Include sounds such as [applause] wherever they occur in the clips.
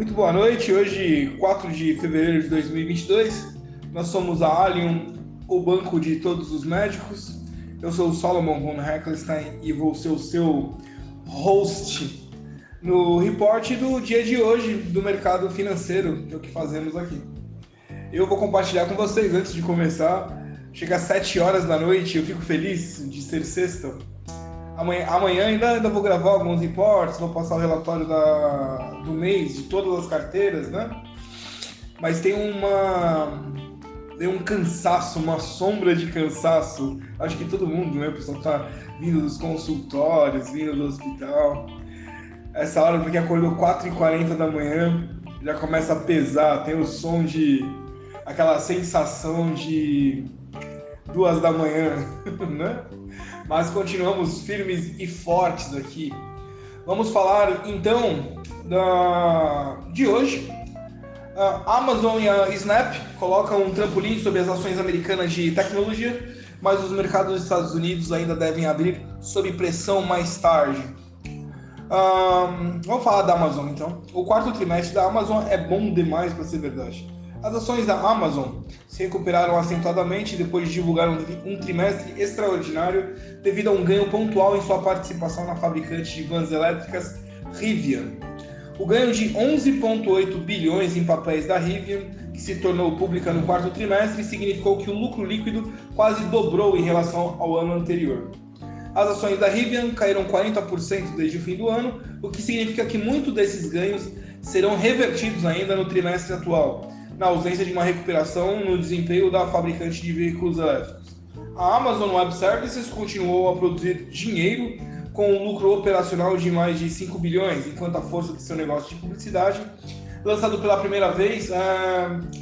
Muito boa noite. Hoje, 4 de fevereiro de 2022, nós somos a Allium, o banco de todos os médicos. Eu sou o Solomon von Heckelstein e vou ser o seu host no report do dia de hoje do mercado financeiro, que é o que fazemos aqui. Eu vou compartilhar com vocês antes de começar. Chega às 7 horas da noite, eu fico feliz de ser sexta Amanhã, amanhã ainda, ainda vou gravar alguns reports, vou passar o relatório da, do mês de todas as carteiras, né? Mas tem uma. Tem um cansaço, uma sombra de cansaço. Acho que todo mundo, né? O pessoal tá vindo dos consultórios, vindo do hospital. Essa hora, porque acordou 4h40 da manhã, já começa a pesar, tem o som de. aquela sensação de duas da manhã, [laughs] né? mas continuamos firmes e fortes aqui. Vamos falar então da, de hoje. A Amazon e a Snap colocam um trampolim sobre as ações americanas de tecnologia, mas os mercados dos Estados Unidos ainda devem abrir sob pressão mais tarde. Um, vamos falar da Amazon então. O quarto trimestre da Amazon é bom demais para ser verdade. As ações da Amazon se recuperaram acentuadamente depois de divulgar um trimestre extraordinário devido a um ganho pontual em sua participação na fabricante de vans elétricas Rivian. O ganho de 11,8 bilhões em papéis da Rivian, que se tornou pública no quarto trimestre, significou que o lucro líquido quase dobrou em relação ao ano anterior. As ações da Rivian caíram 40% desde o fim do ano, o que significa que muitos desses ganhos serão revertidos ainda no trimestre atual, na ausência de uma recuperação no desempenho da fabricante de veículos elétricos. A Amazon Web Services continuou a produzir dinheiro com um lucro operacional de mais de 5 bilhões, enquanto a força de seu negócio de publicidade, lançado pela primeira vez, é,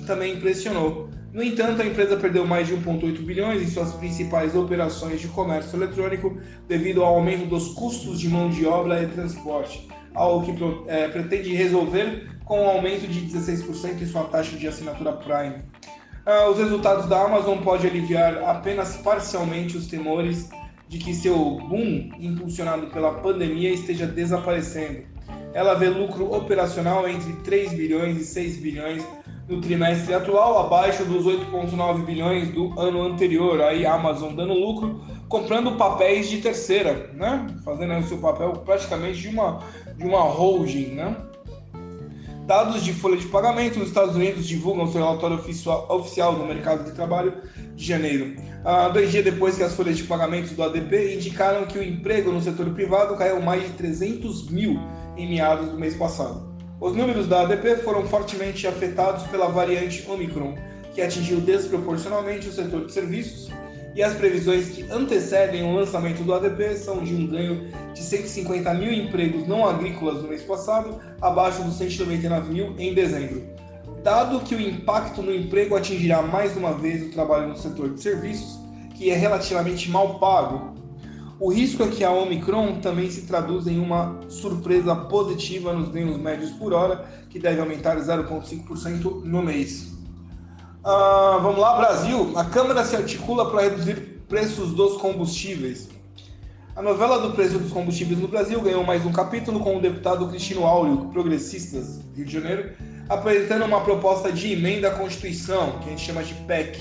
também impressionou. No entanto, a empresa perdeu mais de 1,8 bilhões em suas principais operações de comércio eletrônico devido ao aumento dos custos de mão de obra e transporte, algo que é, pretende resolver com um aumento de 16% em sua taxa de assinatura Prime. Uh, os resultados da Amazon podem aliviar apenas parcialmente os temores de que seu boom, impulsionado pela pandemia, esteja desaparecendo. Ela vê lucro operacional entre 3 bilhões e 6 bilhões no trimestre atual, abaixo dos 8,9 bilhões do ano anterior. Aí a Amazon dando lucro, comprando papéis de terceira, né? Fazendo o seu papel praticamente de uma, de uma holding, né? Dados de folha de pagamento, os Estados Unidos divulgam seu relatório oficial no mercado de trabalho de janeiro. Ah, dois dias depois que as folhas de pagamento do ADP indicaram que o emprego no setor privado caiu mais de 300 mil em meados do mês passado. Os números da ADP foram fortemente afetados pela variante Omicron, que atingiu desproporcionalmente o setor de serviços e as previsões que antecedem o lançamento do ADP são de um ganho de 150 mil empregos não agrícolas no mês passado, abaixo dos 199 mil em dezembro. Dado que o impacto no emprego atingirá mais uma vez o trabalho no setor de serviços, que é relativamente mal pago, o risco é que a Omicron também se traduz em uma surpresa positiva nos ganhos médios por hora, que deve aumentar 0,5% no mês. Ah, vamos lá, Brasil. A Câmara se articula para reduzir preços dos combustíveis. A novela do preço dos combustíveis no Brasil ganhou mais um capítulo com o deputado Cristino Áureo, progressistas, Rio de Janeiro, apresentando uma proposta de emenda à Constituição, que a gente chama de PEC,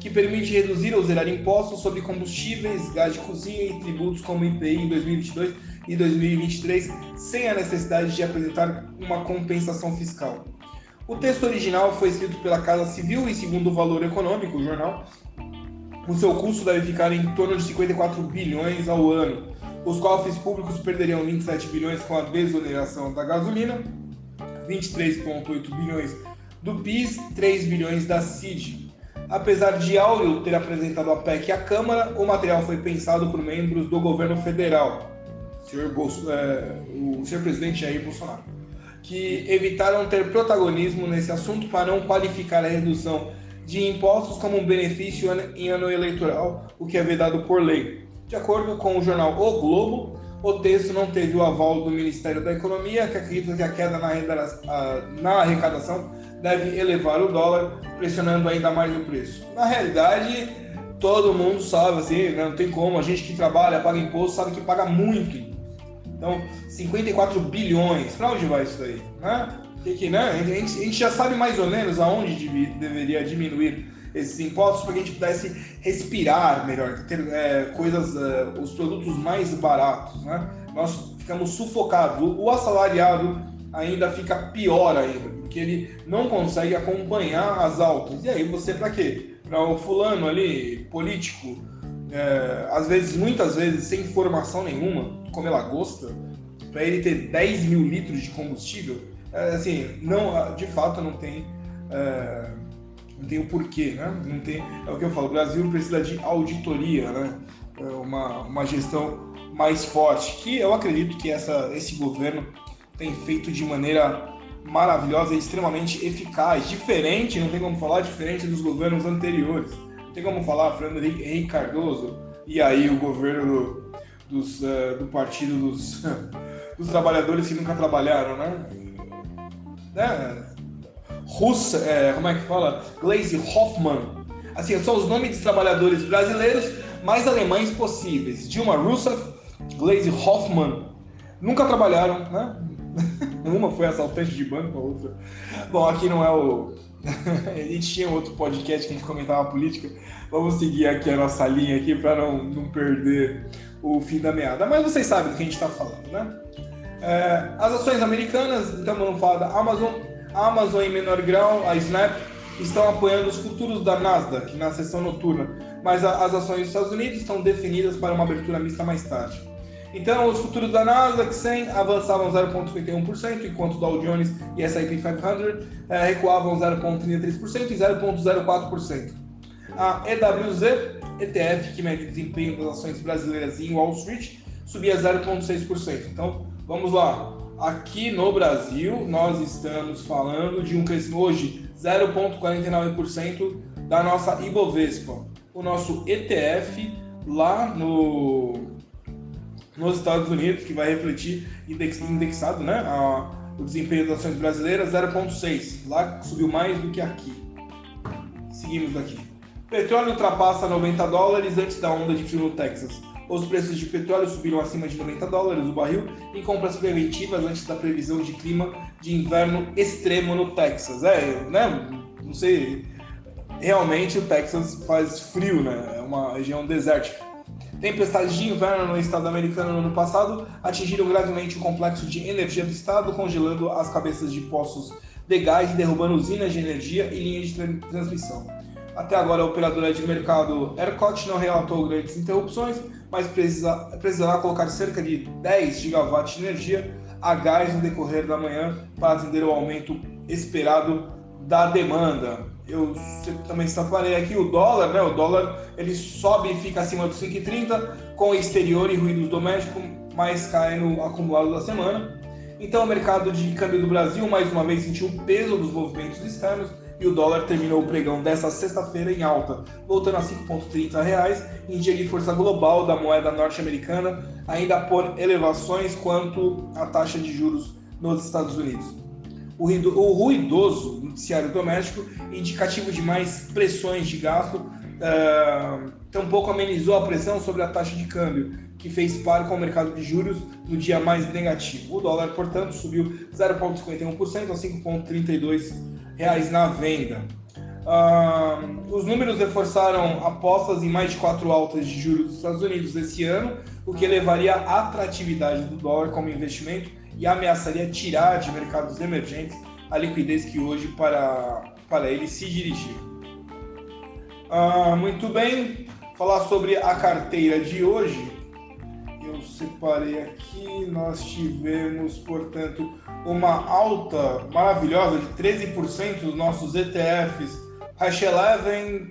que permite reduzir ou zerar impostos sobre combustíveis, gás de cozinha e tributos como IPI em 2022 e 2023, sem a necessidade de apresentar uma compensação fiscal. O texto original foi escrito pela Casa Civil e, segundo o Valor Econômico, o jornal, o seu custo deve ficar em torno de 54 bilhões ao ano. Os cofres públicos perderiam 27 bilhões com a desoneração da gasolina, 23,8 bilhões do PIS, 3 bilhões da CID. Apesar de Áureo ter apresentado a PEC à Câmara, o material foi pensado por membros do governo federal, senhor Bolso, é, o senhor presidente Jair Bolsonaro que evitaram ter protagonismo nesse assunto para não qualificar a redução de impostos como um benefício em ano eleitoral, o que é vedado por lei. De acordo com o jornal O Globo, o texto não teve o aval do Ministério da Economia, que acredita que a queda na arrecadação deve elevar o dólar, pressionando ainda mais o preço. Na realidade, todo mundo sabe, assim, né, não tem como, a gente que trabalha, paga imposto, sabe que paga muito então, 54 bilhões. Para onde vai isso daí? Né? que, que, né? a, gente, a gente já sabe mais ou menos aonde deveria diminuir esses impostos para que a gente pudesse respirar melhor, ter é, coisas, é, os produtos mais baratos, né? Nós ficamos sufocados. O, o assalariado ainda fica pior ainda, porque ele não consegue acompanhar as altas. E aí você para quê? Para o fulano ali, político, é, às vezes, muitas vezes, sem formação nenhuma, como lagosta, para ele ter 10 mil litros de combustível, é, assim, não, de fato não tem, é, não tem o porquê, né? Não tem, é o que eu falo, o Brasil precisa de auditoria, né? É uma, uma gestão mais forte, que eu acredito que essa, esse governo tem feito de maneira maravilhosa e extremamente eficaz, diferente, não tem como falar, diferente dos governos anteriores. Não tem como falar, Fernando Henrique Cardoso, e aí o governo dos, uh, do partido dos, [laughs] dos trabalhadores que nunca trabalharam, né? né? Russa, é, como é que fala? Glaze Hoffman. Assim, são os nomes dos trabalhadores brasileiros mais alemães possíveis. Dilma Rousseff, Glaze Hoffman. Nunca trabalharam, né? [laughs] Uma foi assaltante de banco, a outra. Bom, aqui não é o. [laughs] a gente tinha outro podcast que a gente comentava política. Vamos seguir aqui a nossa linha aqui para não, não perder o fim da meada. Mas vocês sabem do que a gente está falando, né? É, as ações americanas, então vamos falar da Amazon. A Amazon, em menor grau, a Snap, estão apoiando os futuros da Nasdaq na sessão noturna, mas a, as ações dos Estados Unidos estão definidas para uma abertura mista mais tarde. Então, os futuros da Nasdaq 100 avançavam 0,51%, enquanto o Dow Jones e S&P 500 é, recuavam 0,33% e 0,04%. A EWZ, ETF, que mede desempenho das ações brasileiras em Wall Street, subia 0,6%. Então, vamos lá. Aqui no Brasil, nós estamos falando de um crescimento hoje 0,49% da nossa Ibovespa. O nosso ETF lá no nos Estados Unidos, que vai refletir indexado né, a, o desempenho das ações brasileiras, 0,6. Lá subiu mais do que aqui. Seguimos daqui. Petróleo ultrapassa 90 dólares antes da onda de frio no Texas. Os preços de petróleo subiram acima de 90 dólares o barril em compras preventivas antes da previsão de clima de inverno extremo no Texas. É, né? Não sei. Realmente o Texas faz frio, né? É uma região desértica. Tempestades de inverno no estado americano no ano passado atingiram gravemente o complexo de energia do estado, congelando as cabeças de poços de gás e derrubando usinas de energia e linhas de transmissão. Até agora, a operadora de mercado ERCOT não relatou grandes interrupções, mas precisa, precisará colocar cerca de 10 gigawatts de energia a gás no decorrer da manhã para atender ao aumento esperado da demanda eu também separei aqui o dólar, né? O dólar ele sobe e fica acima dos 5,30 com exterior e ruídos domésticos, mas cai no acumulado da semana. Então o mercado de câmbio do Brasil mais uma vez sentiu o peso dos movimentos externos e o dólar terminou o pregão dessa sexta-feira em alta, voltando a 5,30 reais em dia de força global da moeda norte-americana, ainda por elevações quanto à taxa de juros nos Estados Unidos o ruidoso noticiário doméstico, indicativo de mais pressões de gasto, uh, tampouco amenizou a pressão sobre a taxa de câmbio, que fez par com o mercado de juros no dia mais negativo. O dólar, portanto, subiu 0,51% a 5,32 reais na venda. Uh, os números reforçaram apostas em mais de quatro altas de juros dos Estados Unidos esse ano, o que elevaria a atratividade do dólar como investimento e ameaçaria tirar de mercados emergentes a liquidez que hoje para, para ele se dirigir. Ah, muito bem, falar sobre a carteira de hoje. Eu separei aqui, nós tivemos, portanto, uma alta maravilhosa de 13% dos nossos ETFs Hash 11,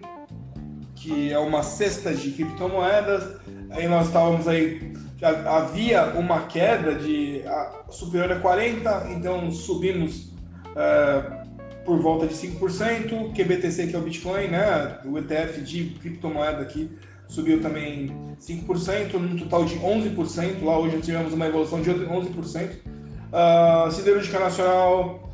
que é uma cesta de criptomoedas. Aí nós estávamos aí havia uma queda de superior a 40, então subimos uh, por volta de 5%, QBTC que é o Bitcoin, né, o ETF de criptomoeda aqui subiu também 5%, num total de 11%, lá hoje tivemos uma evolução de 11%. Uh, Siderúrgica Nacional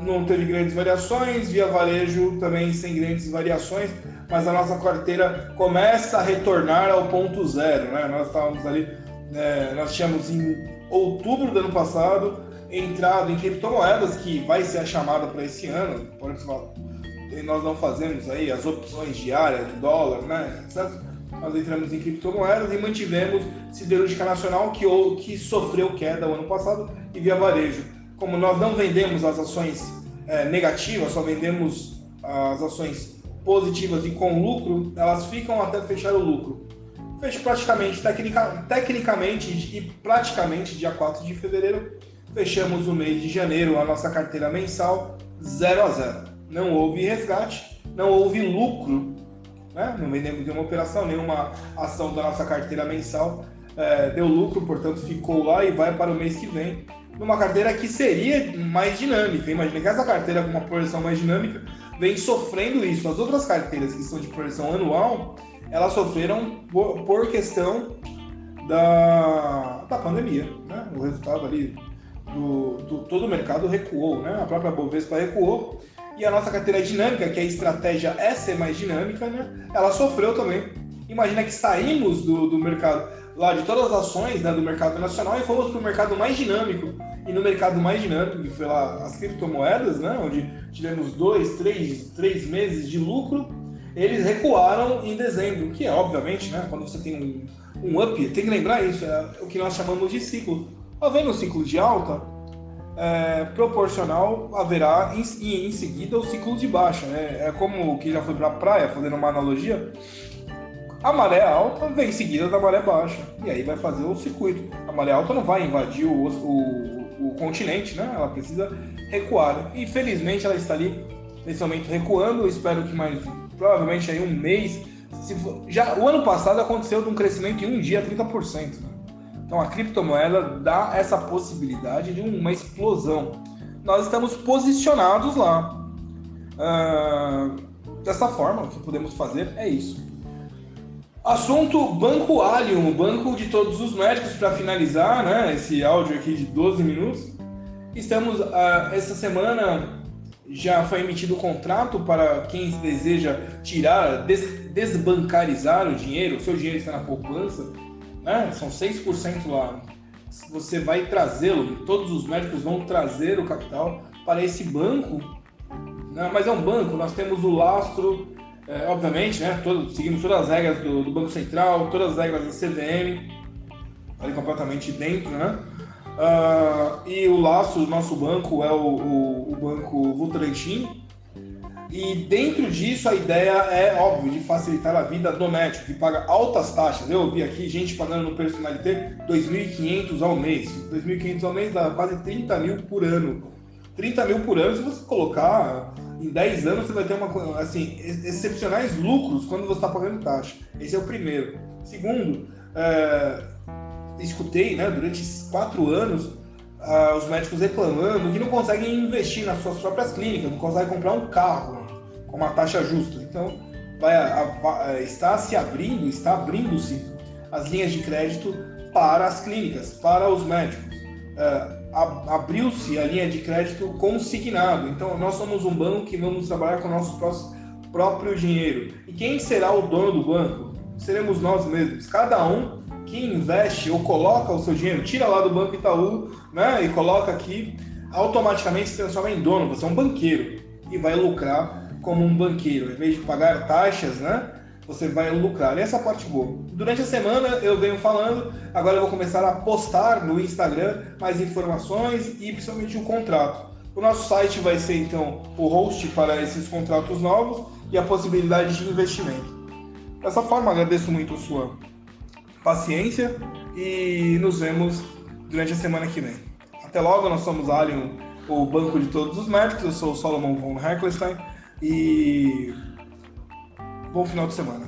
não teve grandes variações, via varejo também sem grandes variações, mas a nossa carteira começa a retornar ao ponto zero, né? Nós estávamos ali é, nós tínhamos em outubro do ano passado entrado em criptomoedas, que vai ser a chamada para esse ano, por exemplo, nós não fazemos aí as opções diárias de dólar, né, etc. Nós entramos em criptomoedas e mantivemos siderúrgica nacional que, que sofreu queda o ano passado e via varejo. Como nós não vendemos as ações é, negativas, só vendemos as ações positivas e com lucro, elas ficam até fechar o lucro. Fecho praticamente, tecnica, tecnicamente e praticamente dia 4 de fevereiro, fechamos o mês de janeiro a nossa carteira mensal 0 a 0. Não houve resgate, não houve lucro, né? não vendemos nenhuma operação, nenhuma ação da nossa carteira mensal é, deu lucro, portanto ficou lá e vai para o mês que vem numa carteira que seria mais dinâmica. Imagina que essa carteira com uma projeção mais dinâmica vem sofrendo isso. As outras carteiras que são de projeção anual, elas sofreram por, questão da, da pandemia. Né? O resultado ali do, do, todo o mercado recuou, né? a própria Bovespa recuou. E a nossa carteira dinâmica, que a estratégia é ser mais dinâmica, né? ela sofreu também. Imagina que saímos do, do mercado lá de todas as ações né, do mercado nacional e fomos para o mercado mais dinâmico. E no mercado mais dinâmico, que foi lá as criptomoedas, né, onde tivemos dois, três, três meses de lucro, eles recuaram em dezembro, que é obviamente, né, quando você tem um, um up, tem que lembrar isso, é o que nós chamamos de ciclo. Havendo um ciclo de alta, é, proporcional haverá em, em, seguida o ciclo de baixa. Né? É como o que já foi para a praia, fazendo uma analogia, a maré alta vem em seguida da maré baixa. E aí vai fazer o circuito. A maré alta não vai invadir o, o, o continente, né? Ela precisa recuar. E felizmente ela está ali nesse momento recuando. Espero que mais provavelmente aí um mês. For, já o ano passado aconteceu de um crescimento em um dia 30%. Né? Então a criptomoeda dá essa possibilidade de uma explosão. Nós estamos posicionados lá. Uh, dessa forma, o que podemos fazer é isso. Assunto Banco Allium, o banco de todos os médicos, para finalizar né, esse áudio aqui de 12 minutos. Estamos, uh, essa semana já foi emitido o contrato para quem deseja tirar, des desbancarizar o dinheiro, o seu dinheiro está na poupança, né, são 6% lá. Você vai trazê-lo, todos os médicos vão trazer o capital para esse banco, né, mas é um banco, nós temos o lastro é, obviamente, né, todo, seguimos todas as regras do, do, Banco Central, todas as regras da CVM, ali completamente dentro, né? Uh, e o laço do nosso banco é o, o, o banco Votorantim. E dentro disso a ideia é, óbvio, de facilitar a vida do médico, que paga altas taxas. Eu ouvi aqui gente pagando no personalité 2.500 ao mês. 2.500 ao mês dá quase 30 mil por ano. 30 mil por ano, se você colocar em 10 anos você vai ter uma, assim, excepcionais lucros quando você está pagando taxa. Esse é o primeiro. Segundo, é, escutei né, durante quatro anos ah, os médicos reclamando que não conseguem investir nas suas próprias clínicas, não conseguem comprar um carro com uma taxa justa. Então, vai, a, a, está se abrindo, está abrindo-se as linhas de crédito para as clínicas, para os médicos. É, abriu-se a linha de crédito consignado. Então, nós somos um banco que vamos trabalhar com o nosso próprio dinheiro. E quem será o dono do banco? Seremos nós mesmos. Cada um que investe ou coloca o seu dinheiro, tira lá do Banco Itaú né, e coloca aqui, automaticamente se transforma em dono. Você é um banqueiro e vai lucrar como um banqueiro. Em vez de pagar taxas, né? você vai lucrar. E essa é a parte boa. Durante a semana eu venho falando, agora eu vou começar a postar no Instagram mais informações e principalmente o contrato. O nosso site vai ser então o host para esses contratos novos e a possibilidade de investimento. Dessa forma, agradeço muito a sua paciência e nos vemos durante a semana que vem. Até logo, nós somos Alien, o banco de todos os médicos. Eu sou o Solomon von Heckelstein e Bom final de semana.